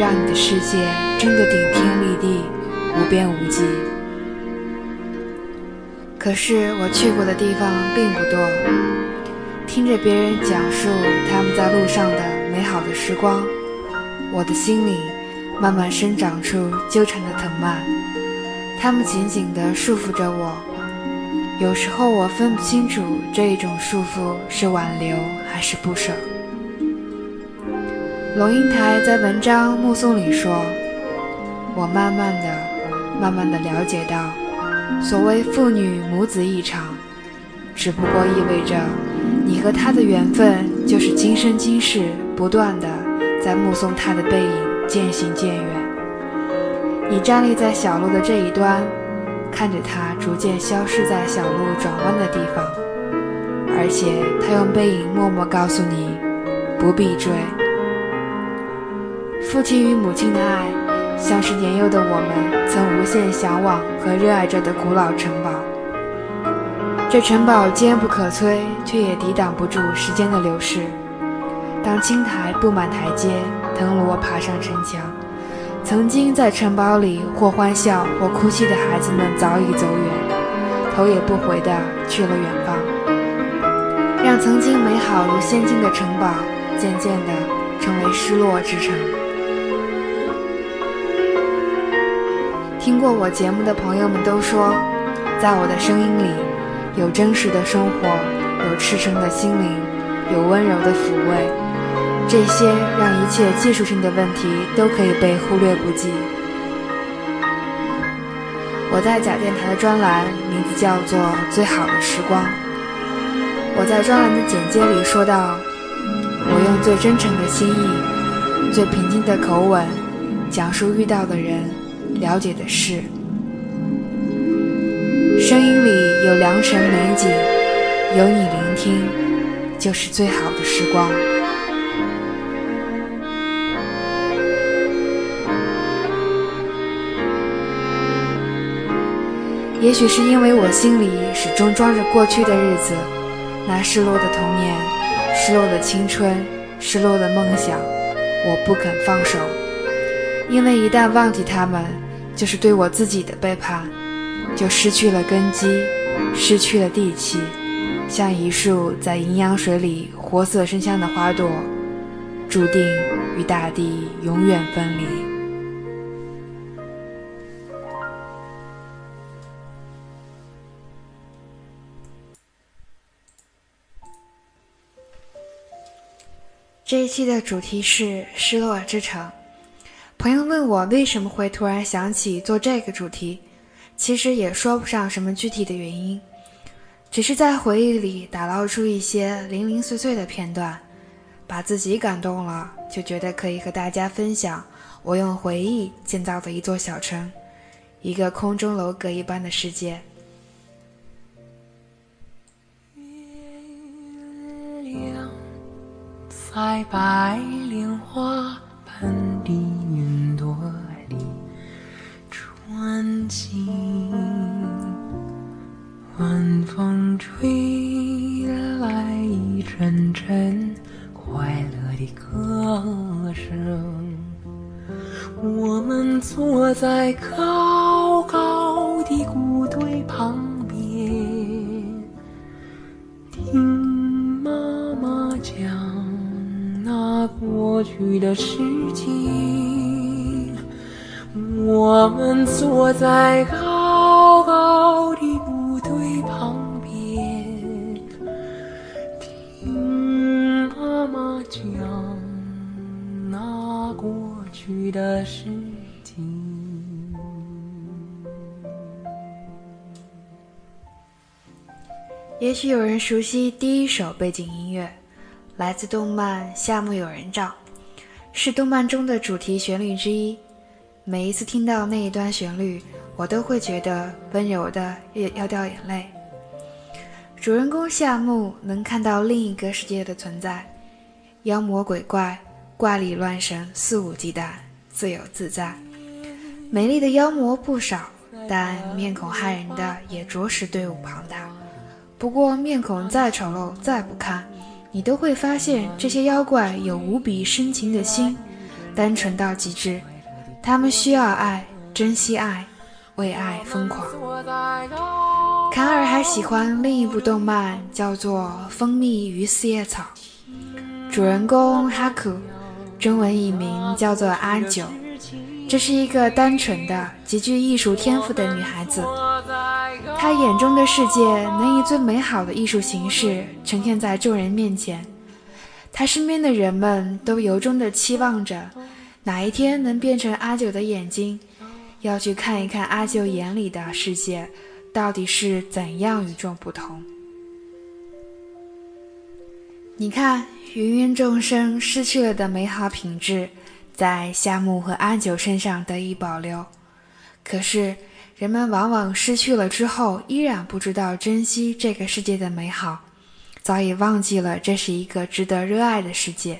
让你的世界真的顶天立地、无边无际。”可是我去过的地方并不多，听着别人讲述他们在路上的美好的时光，我的心里慢慢生长出纠缠的藤蔓，它们紧紧地束缚着我。有时候我分不清楚这一种束缚是挽留还是不舍。龙应台在文章《目送》里说：“我慢慢的、慢慢的了解到，所谓父女母子一场，只不过意味着你和他的缘分就是今生今世不断的在目送他的背影渐行渐远。你站立在小路的这一端。”看着他逐渐消失在小路转弯的地方，而且他用背影默默告诉你，不必追。父亲与母亲的爱，像是年幼的我们曾无限向往和热爱着的古老城堡。这城堡坚不可摧，却也抵挡不住时间的流逝。当青苔布满台阶，藤萝爬上城墙。曾经在城堡里或欢笑或哭泣的孩子们早已走远，头也不回地去了远方，让曾经美好如仙境的城堡渐渐地成为失落之城。听过我节目的朋友们都说，在我的声音里有真实的生活，有赤诚的心灵，有温柔的抚慰。这些让一切技术性的问题都可以被忽略不计。我在假电台的专栏名字叫做《最好的时光》。我在专栏的简介里说到，我用最真诚的心意、最平静的口吻，讲述遇到的人、了解的事。声音里有良辰美景，有你聆听，就是最好的时光。也许是因为我心里始终装着过去的日子，那失落的童年，失落的青春，失落的梦想，我不肯放手。因为一旦忘记他们，就是对我自己的背叛，就失去了根基，失去了地气，像一束在营养水里活色生香的花朵，注定与大地永远分离。这一期的主题是失落之城。朋友问我为什么会突然想起做这个主题，其实也说不上什么具体的原因，只是在回忆里打捞出一些零零碎碎的片段，把自己感动了，就觉得可以和大家分享。我用回忆建造的一座小城，一个空中楼阁一般的世界。月亮在白莲花般穿行，晚风吹来一阵阵快乐的歌声。我们坐在高高的谷堆旁边，听妈妈讲。那过去的事情，我们坐在高高的部队旁边，听妈妈讲那过去的事情。也许有人熟悉第一首背景音乐。来自动漫《夏目友人帐》，是动漫中的主题旋律之一。每一次听到那一段旋律，我都会觉得温柔的要要掉眼泪。主人公夏目能看到另一个世界的存在，妖魔鬼怪、怪力乱神，肆无忌惮，自由自在。美丽的妖魔不少，但面孔骇人的也着实队伍庞大。不过，面孔再丑陋、再不堪，你都会发现这些妖怪有无比深情的心，单纯到极致。他们需要爱，珍惜爱，为爱疯狂。卡尔还喜欢另一部动漫，叫做《蜂蜜与四叶草》，主人公哈库，中文译名叫做阿九。这是一个单纯的、极具艺术天赋的女孩子。她眼中的世界能以最美好的艺术形式呈现在众人面前。她身边的人们都由衷地期望着，哪一天能变成阿九的眼睛，要去看一看阿九眼里的世界到底是怎样与众不同。你看，芸芸众生失去了的美好品质。在夏目和阿九身上得以保留，可是人们往往失去了之后，依然不知道珍惜这个世界的美好，早已忘记了这是一个值得热爱的世界。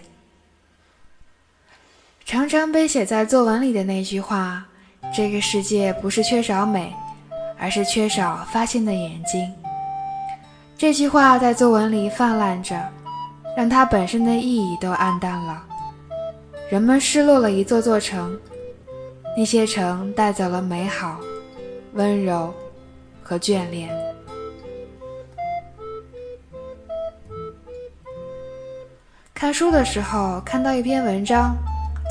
常常被写在作文里的那句话：“这个世界不是缺少美，而是缺少发现的眼睛。”这句话在作文里泛滥着，让它本身的意义都暗淡了。人们失落了一座座城，那些城带走了美好、温柔和眷恋。看书的时候看到一篇文章，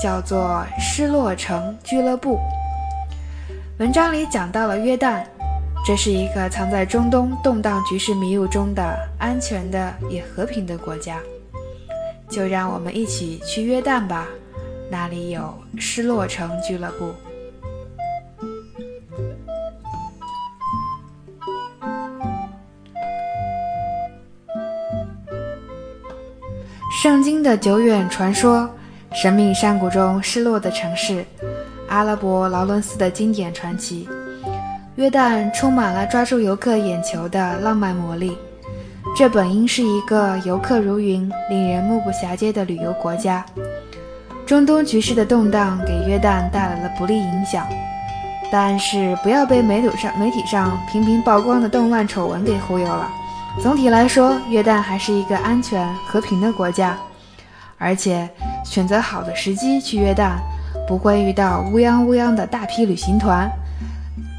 叫做《失落城俱乐部》。文章里讲到了约旦，这是一个藏在中东动荡局势迷雾中的安全的也和平的国家。就让我们一起去约旦吧。那里有失落城俱乐部。圣经的久远传说，神秘山谷中失落的城市，阿拉伯劳伦斯的经典传奇，约旦充满了抓住游客眼球的浪漫魔力。这本应是一个游客如云、令人目不暇接的旅游国家。中东局势的动荡给约旦带来了不利影响，但是不要被媒体上媒体上频频曝光的动乱丑闻给忽悠了。总体来说，约旦还是一个安全和平的国家，而且选择好的时机去约旦，不会遇到乌泱乌泱的大批旅行团，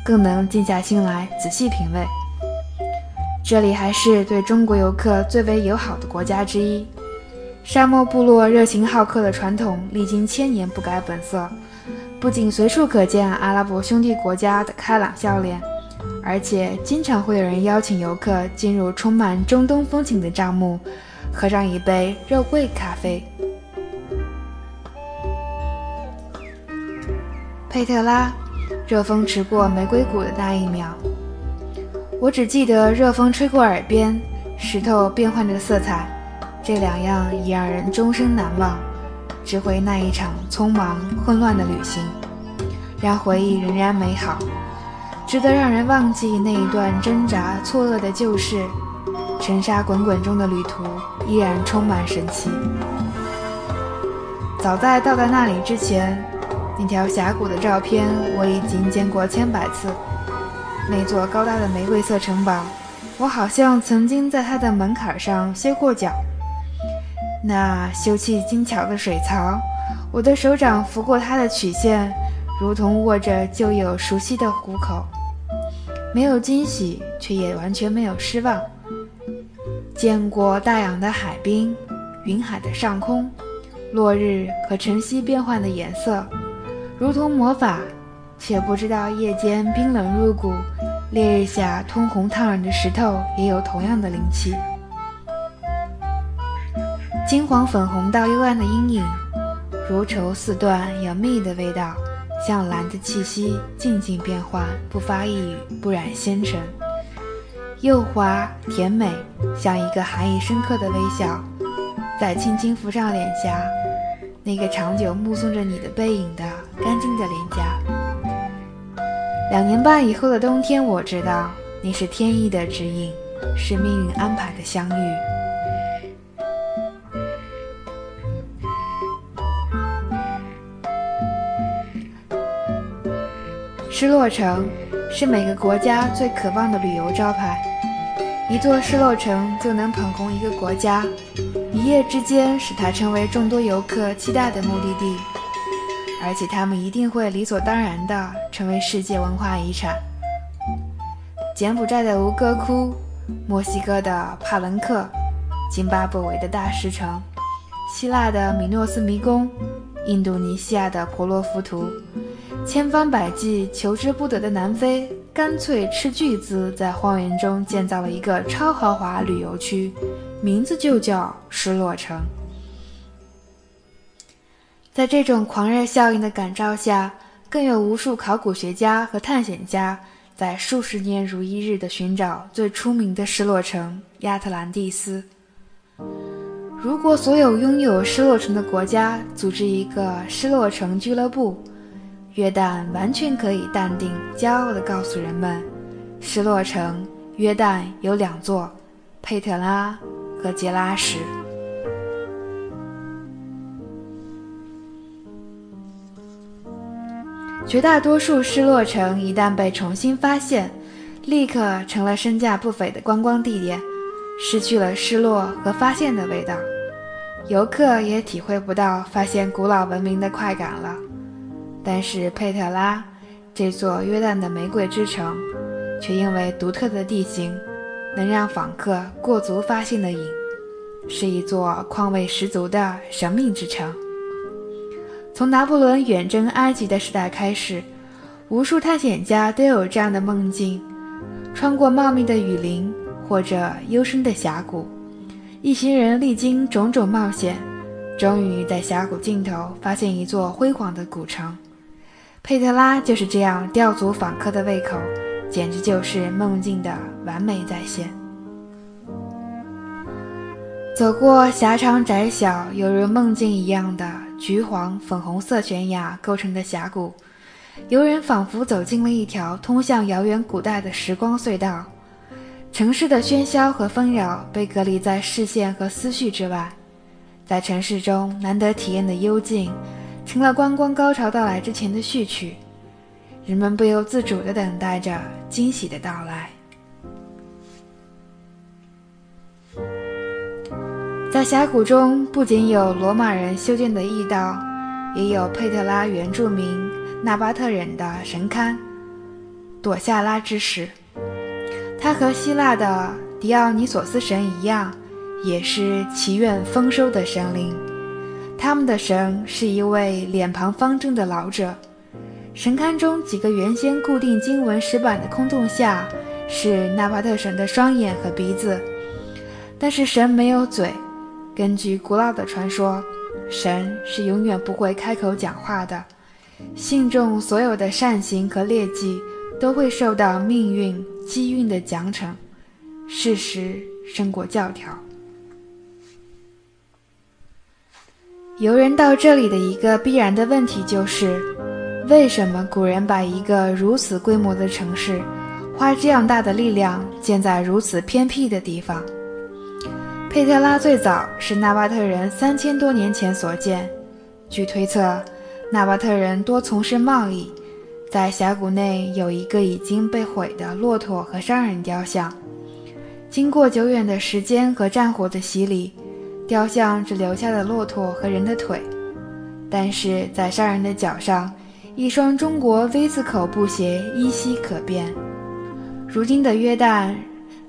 更能静下心来仔细品味。这里还是对中国游客最为友好的国家之一。沙漠部落热情好客的传统，历经千年不改本色。不仅随处可见阿拉伯兄弟国家的开朗笑脸，而且经常会有人邀请游客进入充满中东风情的帐幕，喝上一杯肉桂咖啡。佩特拉，热风驰过玫瑰谷的那一秒，我只记得热风吹过耳边，石头变换着色彩。这两样已让人终生难忘，只回那一场匆忙混乱的旅行，让回忆仍然美好，值得让人忘记那一段挣扎错愕的旧事。尘沙滚滚中的旅途依然充满神奇。早在到达那里之前，那条峡谷的照片我已经见过千百次。那座高大的玫瑰色城堡，我好像曾经在它的门槛上歇过脚。那修砌精巧的水槽，我的手掌拂过它的曲线，如同握着旧友熟悉的虎口。没有惊喜，却也完全没有失望。见过大洋的海滨，云海的上空，落日和晨曦变换的颜色，如同魔法，且不知道夜间冰冷入骨，烈日下通红烫人的石头也有同样的灵气。金黄粉红到幽暗的阴影，如绸似缎有蜜的味道，像蓝的气息，静静变幻，不发一语，不染纤尘，幼滑甜美，像一个含义深刻的微笑，在轻轻浮上脸颊，那个长久目送着你的背影的干净的脸颊。两年半以后的冬天，我知道你是天意的指引，是命运安排的相遇。失落城是每个国家最渴望的旅游招牌。一座失落城就能捧红一个国家，一夜之间使它成为众多游客期待的目的地，而且他们一定会理所当然地成为世界文化遗产。柬埔寨的吴哥窟，墨西哥的帕伦克，津巴布韦的大石城，希腊的米诺斯迷宫，印度尼西亚的婆罗浮屠。千方百计求之不得的南非，干脆斥巨资在荒原中建造了一个超豪华旅游区，名字就叫失落城。在这种狂热效应的感召下，更有无数考古学家和探险家在数十年如一日地寻找最出名的失落城——亚特兰蒂斯。如果所有拥有失落城的国家组织一个失落城俱乐部，约旦完全可以淡定、骄傲地告诉人们，失落城约旦有两座，佩特拉和杰拉什。绝大多数失落城一旦被重新发现，立刻成了身价不菲的观光地点，失去了失落和发现的味道，游客也体会不到发现古老文明的快感了。但是佩特拉这座约旦的玫瑰之城，却因为独特的地形，能让访客过足发现的瘾，是一座况味十足的神秘之城。从拿破仑远征埃及的时代开始，无数探险家都有这样的梦境：穿过茂密的雨林或者幽深的峡谷，一行人历经种种冒险，终于在峡谷尽头发现一座辉煌的古城。佩特拉就是这样吊足访客的胃口，简直就是梦境的完美再现。走过狭长窄小、犹如梦境一样的橘黄、粉红色悬崖构成的峡谷，游人仿佛走进了一条通向遥远古代的时光隧道。城市的喧嚣和纷扰被隔离在视线和思绪之外，在城市中难得体验的幽静。成了观光高潮到来之前的序曲，人们不由自主地等待着惊喜的到来。在峡谷中，不仅有罗马人修建的驿道，也有佩特拉原住民纳巴特人的神龛——朵夏拉之石。它和希腊的狄奥尼索斯神一样，也是祈愿丰收的神灵。他们的神是一位脸庞方正的老者，神龛中几个原先固定经文石板的空洞下是纳巴特神的双眼和鼻子，但是神没有嘴。根据古老的传说，神是永远不会开口讲话的，信众所有的善行和劣迹都会受到命运机运的奖惩，事实胜过教条。游人到这里的一个必然的问题就是：为什么古人把一个如此规模的城市，花这样大的力量建在如此偏僻的地方？佩特拉最早是纳巴特人三千多年前所建。据推测，纳巴特人多从事贸易，在峡谷内有一个已经被毁的骆驼和商人雕像。经过久远的时间和战火的洗礼。雕像只留下了骆驼和人的腿，但是在商人的脚上，一双中国 V 字口布鞋依稀可辨。如今的约旦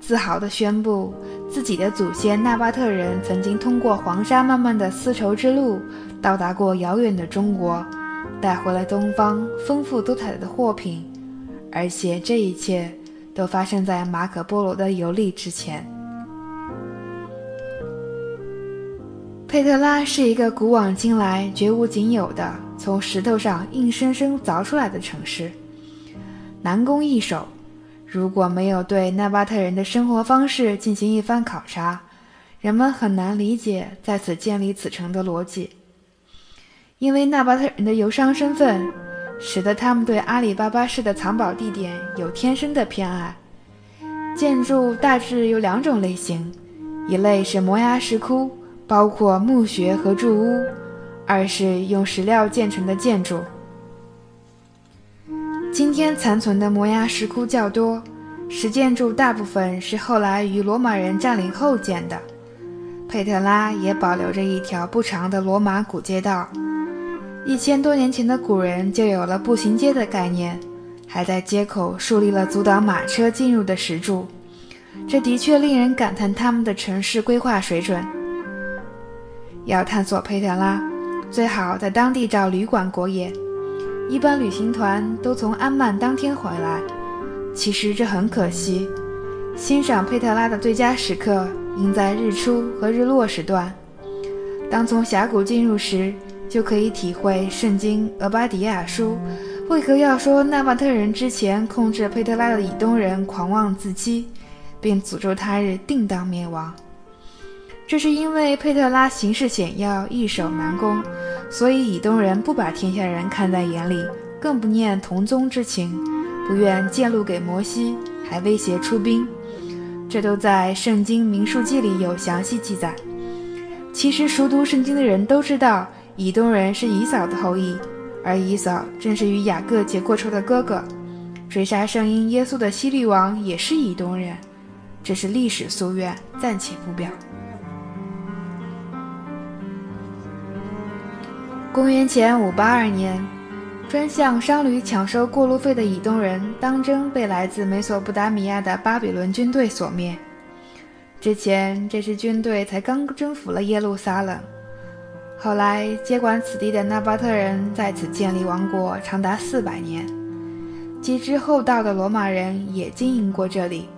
自豪地宣布，自己的祖先纳巴特人曾经通过黄沙漫漫的丝绸之路，到达过遥远的中国，带回了东方丰富多彩的货品，而且这一切都发生在马可波罗的游历之前。佩特拉是一个古往今来绝无仅有的从石头上硬生生凿出来的城市，难攻易守。如果没有对纳巴特人的生活方式进行一番考察，人们很难理解在此建立此城的逻辑。因为纳巴特人的游商身份，使得他们对阿里巴巴式的藏宝地点有天生的偏爱。建筑大致有两种类型，一类是摩崖石窟。包括墓穴和住屋，二是用石料建成的建筑。今天残存的摩崖石窟较多，石建筑大部分是后来与罗马人占领后建的。佩特拉也保留着一条不长的罗马古街道。一千多年前的古人就有了步行街的概念，还在街口树立了阻挡马车进入的石柱。这的确令人感叹他们的城市规划水准。要探索佩特拉，最好在当地找旅馆过夜。一般旅行团都从安曼当天回来，其实这很可惜。欣赏佩特拉的最佳时刻应在日出和日落时段。当从峡谷进入时，就可以体会《圣经·俄巴底亚书》为何要说纳巴特人之前控制佩特拉的以东人狂妄自欺，并诅咒他日定当灭亡。这是因为佩特拉形势险要，易守难攻，所以以东人不把天下人看在眼里，更不念同宗之情，不愿见路给摩西，还威胁出兵。这都在《圣经·民数记》里有详细记载。其实熟读圣经的人都知道。以东人是以扫的后裔，而以扫正是与雅各结过仇的哥哥。追杀圣婴耶稣的希律王也是以东人，这是历史夙愿，暂且不表。公元前五八二年，专向商旅抢收过路费的以东人当真被来自美索不达米亚的巴比伦军队所灭。之前，这支军队才刚征服了耶路撒冷。后来接管此地的纳巴特人在此建立王国长达四百年，及之后到的罗马人也经营过这里。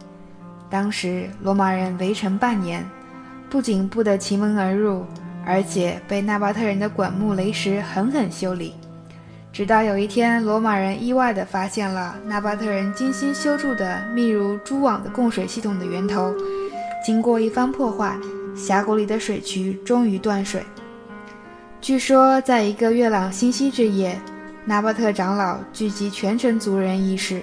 当时罗马人围城半年，不仅不得其门而入，而且被纳巴特人的滚木雷石狠狠修理。直到有一天，罗马人意外地发现了纳巴特人精心修筑的密如蛛网的供水系统的源头。经过一番破坏，峡谷里的水渠终于断水。据说，在一个月朗星稀之夜，纳巴特长老聚集全城族人议事。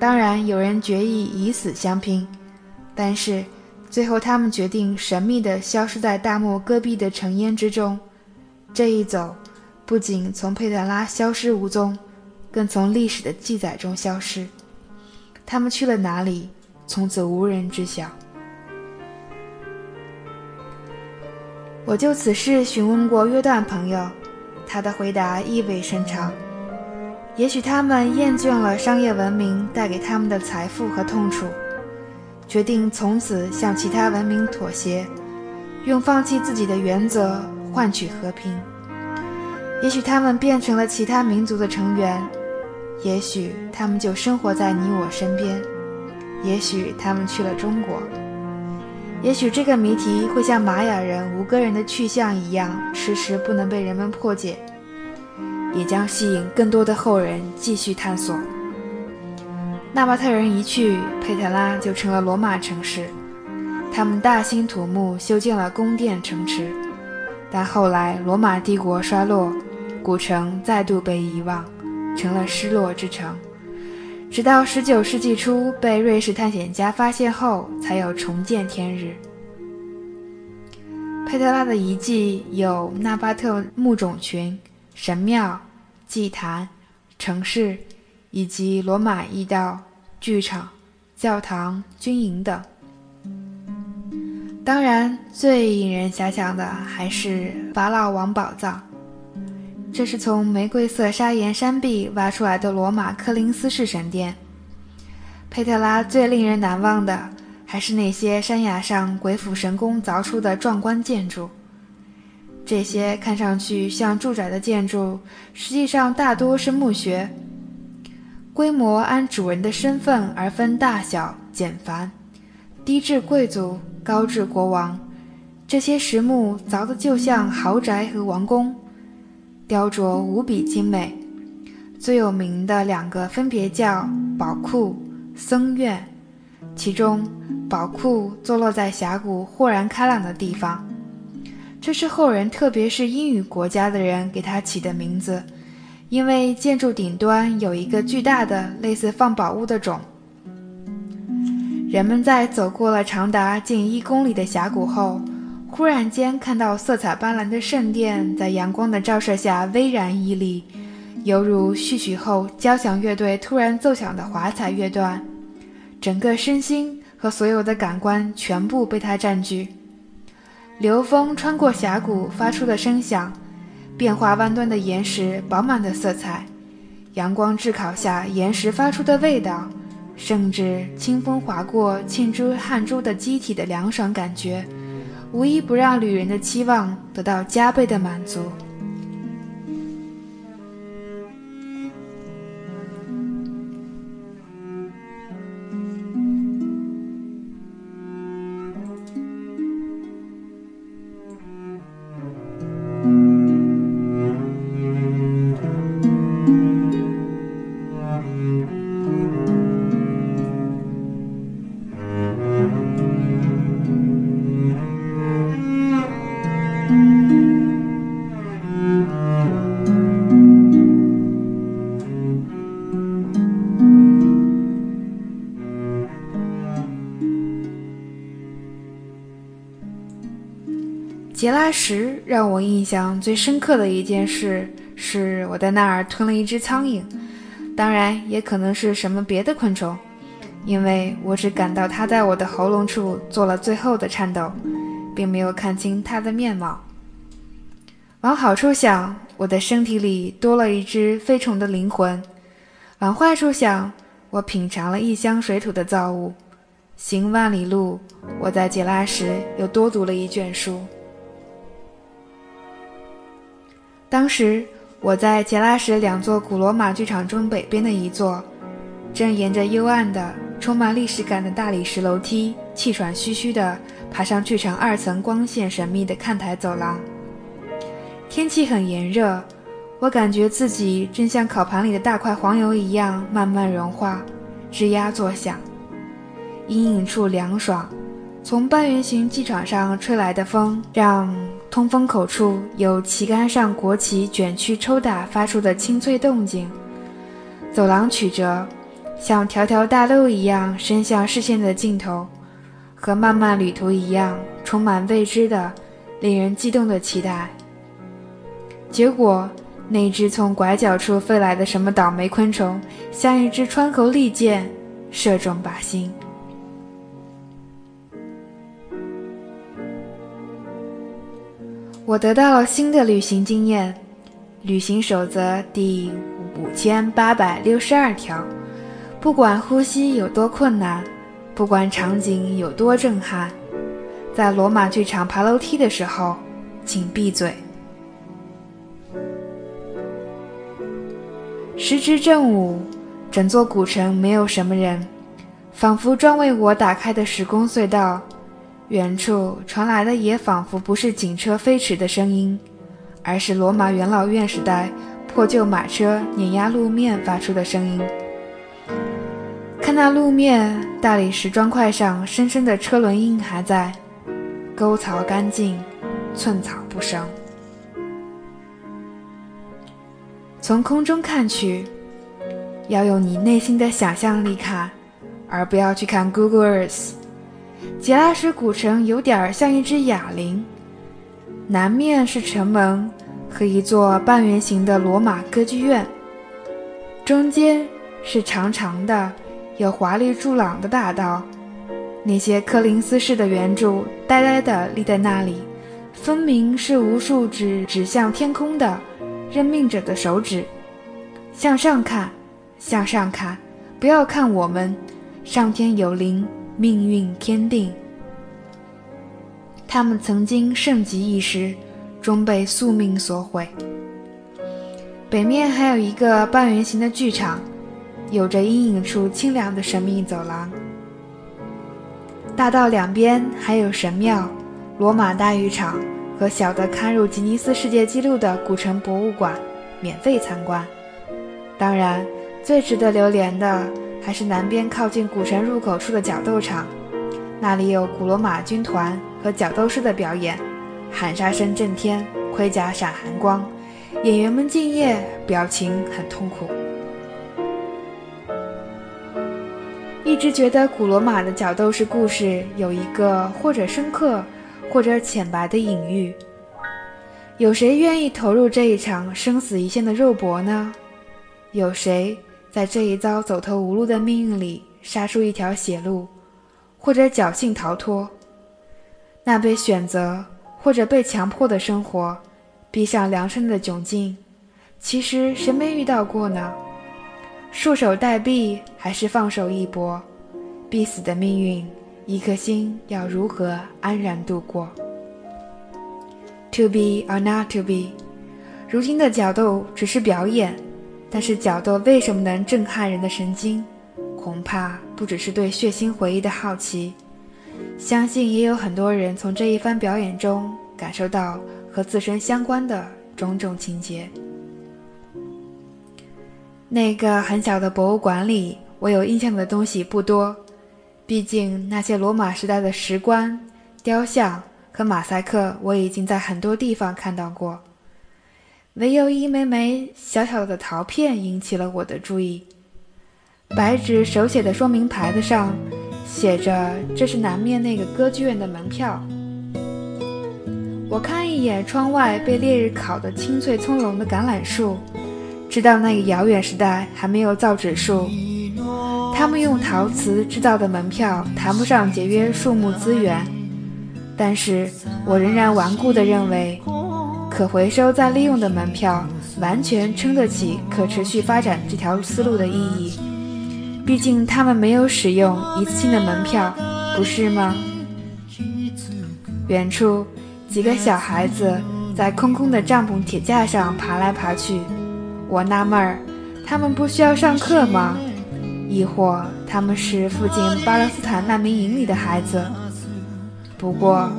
当然，有人决意以死相拼，但是最后他们决定神秘地消失在大漠戈壁的尘烟之中。这一走，不仅从佩特拉消失无踪，更从历史的记载中消失。他们去了哪里？从此无人知晓。我就此事询问过约旦朋友，他的回答意味深长。也许他们厌倦了商业文明带给他们的财富和痛楚，决定从此向其他文明妥协，用放弃自己的原则换取和平。也许他们变成了其他民族的成员，也许他们就生活在你我身边，也许他们去了中国。也许这个谜题会像玛雅人、吴哥人的去向一样，迟迟不能被人们破解，也将吸引更多的后人继续探索。纳巴特人一去，佩特拉就成了罗马城市。他们大兴土木，修建了宫殿、城池。但后来罗马帝国衰落，古城再度被遗忘，成了失落之城。直到十九世纪初被瑞士探险家发现后，才有重见天日。佩特拉的遗迹有纳巴特墓种群、神庙、祭坛、城市，以及罗马驿道、剧场、教堂、军营等。当然，最引人遐想的还是法老王宝藏。这是从玫瑰色砂岩山壁挖出来的罗马科林斯式神殿。佩特拉最令人难忘的，还是那些山崖上鬼斧神工凿出的壮观建筑。这些看上去像住宅的建筑，实际上大多是墓穴，规模按主人的身份而分大小简繁，低至贵族，高至国王。这些石墓凿得就像豪宅和王宫。雕琢无比精美，最有名的两个分别叫宝库、僧院。其中，宝库坐落在峡谷豁然开朗的地方，这是后人，特别是英语国家的人给他起的名字，因为建筑顶端有一个巨大的类似放宝物的冢。人们在走过了长达近一公里的峡谷后。忽然间看到色彩斑斓的圣殿在阳光的照射下巍然屹立，犹如序曲后交响乐队突然奏响的华彩乐段，整个身心和所有的感官全部被它占据。流风穿过峡谷发出的声响，变化万端的岩石饱满的色彩，阳光炙烤下岩石发出的味道，甚至清风划过沁出汗珠的机体的凉爽感觉，无一不让旅人的期望得到加倍的满足。让我印象最深刻的一件事，是我在那儿吞了一只苍蝇，当然也可能是什么别的昆虫，因为我只感到它在我的喉咙处做了最后的颤抖，并没有看清它的面貌。往好处想，我的身体里多了一只飞虫的灵魂；往坏处想，我品尝了异乡水土的造物。行万里路，我在杰拉什又多读了一卷书。当时我在杰拉什两座古罗马剧场中北边的一座，正沿着幽暗的、充满历史感的大理石楼梯，气喘吁吁地爬上剧场二层光线神秘的看台走廊。天气很炎热，我感觉自己正像烤盘里的大块黄油一样慢慢融化，吱呀作响。阴影处凉爽，从半圆形机场上吹来的风让。通风口处有旗杆上国旗卷曲抽打发出的清脆动静，走廊曲折，像条条大路一样伸向视线的尽头，和漫漫旅途一样，充满未知的、令人激动的期待。结果，那只从拐角处飞来的什么倒霉昆虫，像一支穿喉利箭，射中靶心。我得到了新的旅行经验，旅行守则第五千八百六十二条：不管呼吸有多困难，不管场景有多震撼，在罗马剧场爬楼梯的时候，请闭嘴。时值正午，整座古城没有什么人，仿佛专为我打开的时空隧道。远处传来的也仿佛不是警车飞驰的声音，而是罗马元老院时代破旧马车碾压路面发出的声音。看那路面，大理石砖块上深深的车轮印还在，沟槽干净，寸草不生。从空中看去，要用你内心的想象力看，而不要去看 Google Earth。杰拉什古城有点像一只哑铃，南面是城门和一座半圆形的罗马歌剧院，中间是长长的、有华丽柱廊的大道。那些柯林斯式的圆柱呆呆地立在那里，分明是无数指指向天空的任命者的手指。向上看，向上看，不要看我们，上天有灵。命运天定，他们曾经盛极一时，终被宿命所毁。北面还有一个半圆形的剧场，有着阴影处清凉的神秘走廊。大道两边还有神庙、罗马大浴场和小的堪入吉尼斯世界纪录的古城博物馆，免费参观。当然，最值得留连的。还是南边靠近古城入口处的角斗场，那里有古罗马军团和角斗士的表演，喊杀声震天，盔甲闪寒光，演员们敬业，表情很痛苦。一直觉得古罗马的角斗士故事有一个或者深刻，或者浅白的隐喻。有谁愿意投入这一场生死一线的肉搏呢？有谁在这一遭走投无路的命运里杀出一条血路，或者侥幸逃脱？那被选择或者被强迫的生活，逼上梁山的窘境，其实谁没遇到过呢？束手待毙，还是放手一搏？必死的命运，一颗心要如何安然度过？To be or not to be，如今的角斗只是表演，但是角斗为什么能震撼人的神经？恐怕不只是对血腥回忆的好奇，相信也有很多人从这一番表演中感受到和自身相关的种种情节。那个很小的博物馆里，我有印象的东西不多。毕竟那些罗马时代的石棺、雕像和马赛克，我已经在很多地方看到过。唯有一枚枚小小的陶片引起了我的注意。白纸手写的说明牌子上写着：“这是南面那个歌剧院的门票。”我看一眼窗外被烈日烤得青翠葱茏的橄榄树，知道那个遥远时代还没有造纸术。他们用陶瓷制造的门票谈不上节约树木资源，但是我仍然顽固地认为，可回收再利用的门票完全撑得起可持续发展这条思路的意义。毕竟他们没有使用一次性的门票，不是吗？远处几个小孩子在空空的帐篷铁架上爬来爬去，我纳闷儿，他们不需要上课吗？亦或他们是附近巴勒斯坦难民营里的孩子？不过，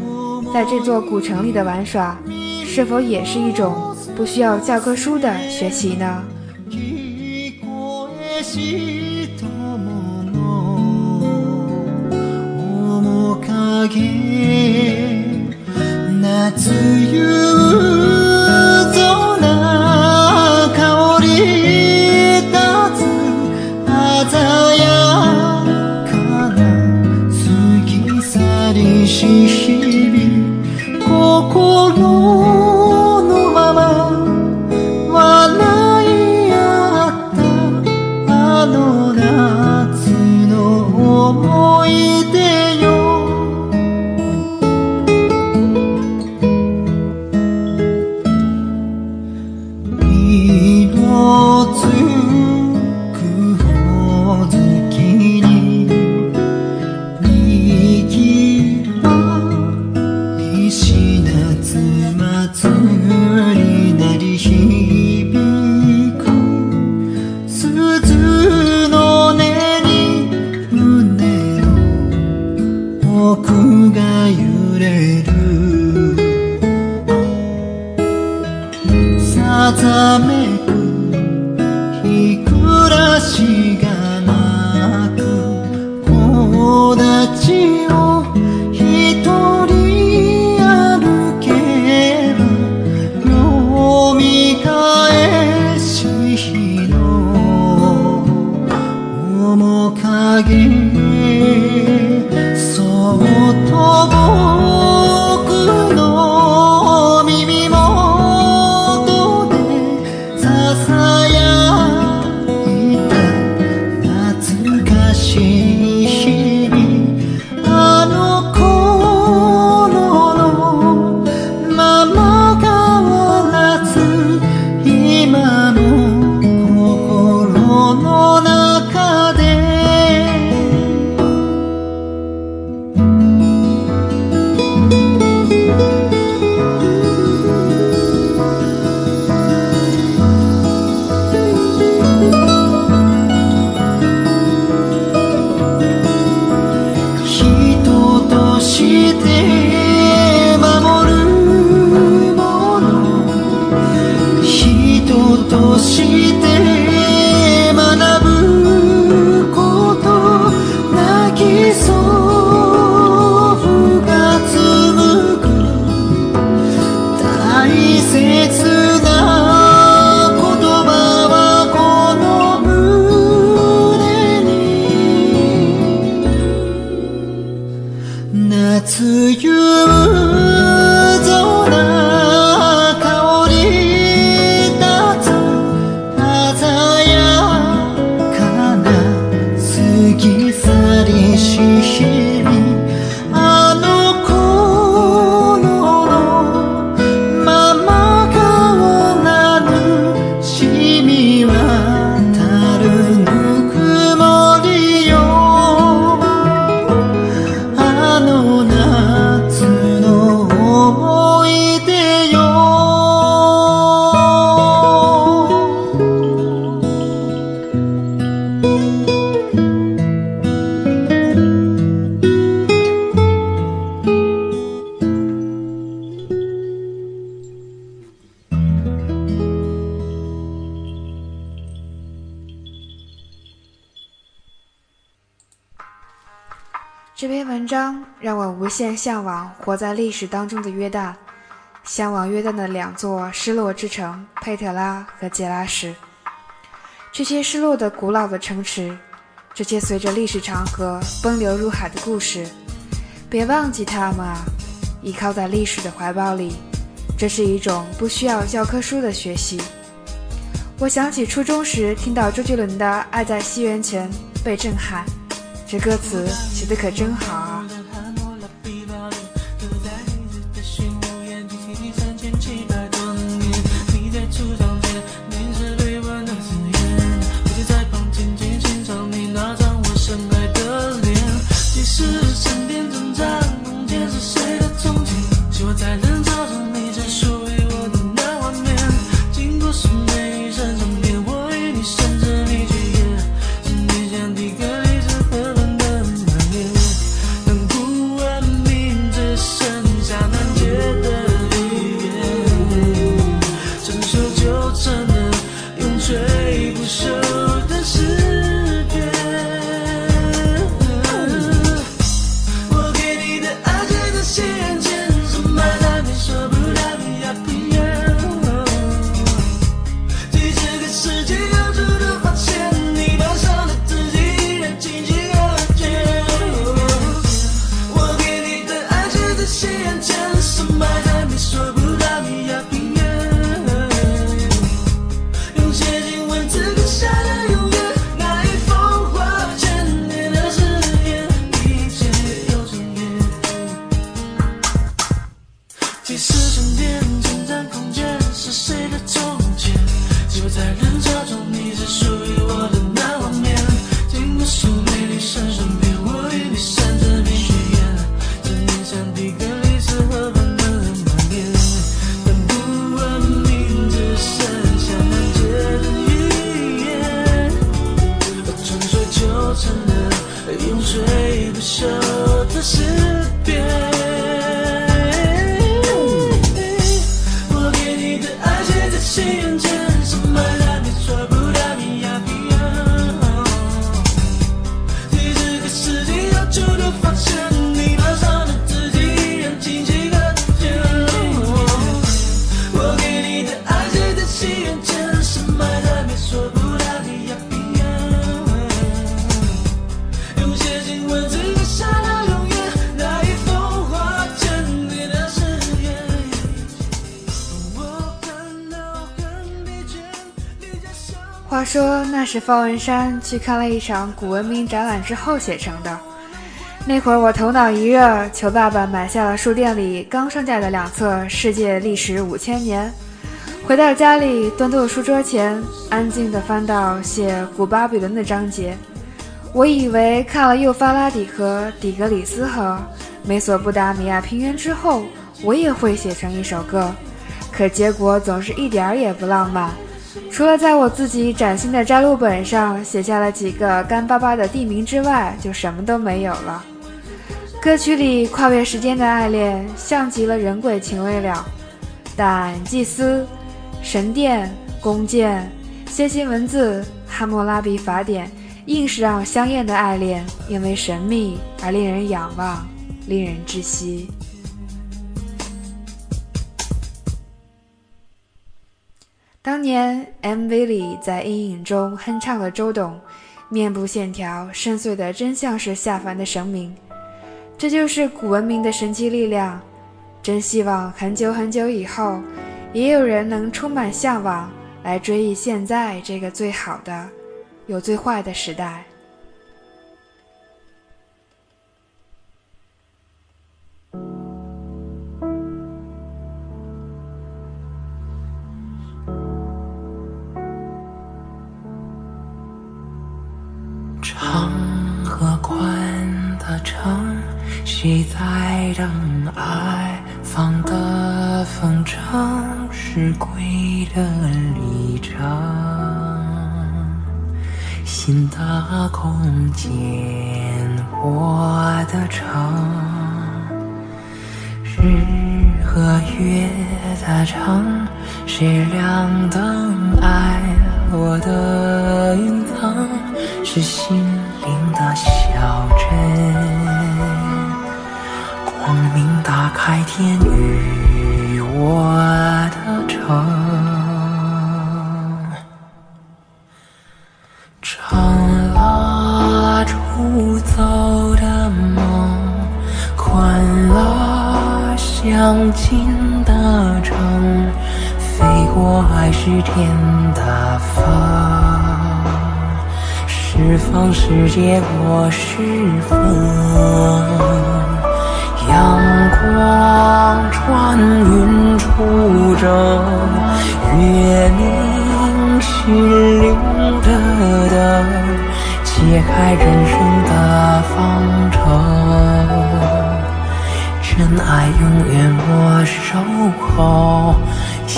在这座古城里的玩耍，是否也是一种不需要教科书的学习呢？活在历史当中的约旦，向往约旦的两座失落之城佩特拉和杰拉什。这些失落的古老的城池，这些随着历史长河奔流入海的故事，别忘记它们啊！依靠在历史的怀抱里，这是一种不需要教科书的学习。我想起初中时听到周杰伦的《爱在西元前》，被震撼。这歌词写的可真好啊！是方文山去看了一场古文明展览之后写成的。那会儿我头脑一热，求爸爸买下了书店里刚上架的两册《世界历史五千年》。回到家里，端坐书桌前，安静地翻到写古巴比伦的章节。我以为看了幼发拉底河、底格里斯河、美索不达米亚平原之后，我也会写成一首歌。可结果总是一点儿也不浪漫。除了在我自己崭新的摘录本上写下了几个干巴巴的地名之外，就什么都没有了。歌曲里跨越时间的爱恋，像极了人鬼情未了，但祭司、神殿、弓箭、楔形文字、汉谟拉比法典，硬是让香艳的爱恋因为神秘而令人仰望，令人窒息。当年 MV 里在阴影中哼唱的周董，面部线条深邃的真像是下凡的神明。这就是古文明的神奇力量。真希望很久很久以后，也有人能充满向往来追忆现在这个最好的，有最坏的时代。谁在等爱放的风筝？是归的旅程，新的空间，我的城，日和月的城，谁亮灯爱我的云层？是心灵的小镇，明打开天与我的城，长了出走的梦，宽了相近的城，飞过爱是天的风。释放世界，我是风。阳光穿云出征，月明心灵的灯，揭开人生的方程。真爱永远我守候心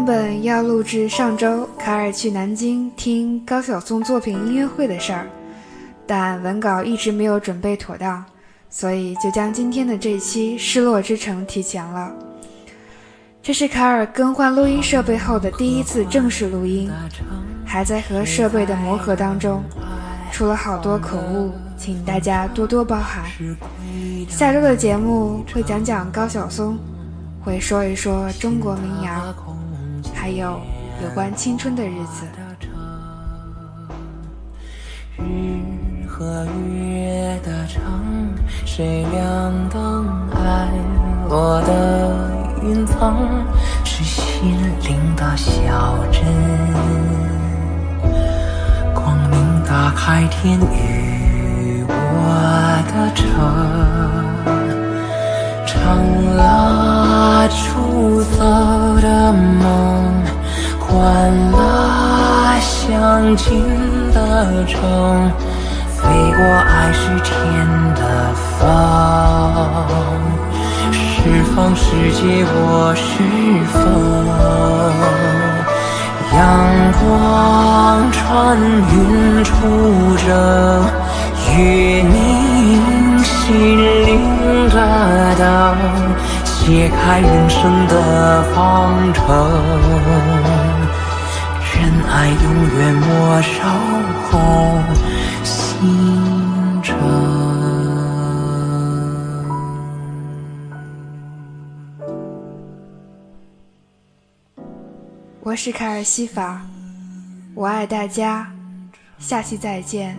原本要录制上周卡尔去南京听高晓松作品音乐会的事儿，但文稿一直没有准备妥当，所以就将今天的这期《失落之城》提前了。这是卡尔更换录音设备后的第一次正式录音，还在和设备的磨合当中，出了好多口误，请大家多多包涵。下周的节目会讲讲高晓松，会说一说中国民谣。还有有关青春的日子。日和月的城，谁亮灯爱我的云层？是心灵的小镇，光明打开天与界我是风，阳光穿云出征，月明心灵的灯，揭开人生的方程。真爱永远莫守候我是凯尔西法，我爱大家，下期再见。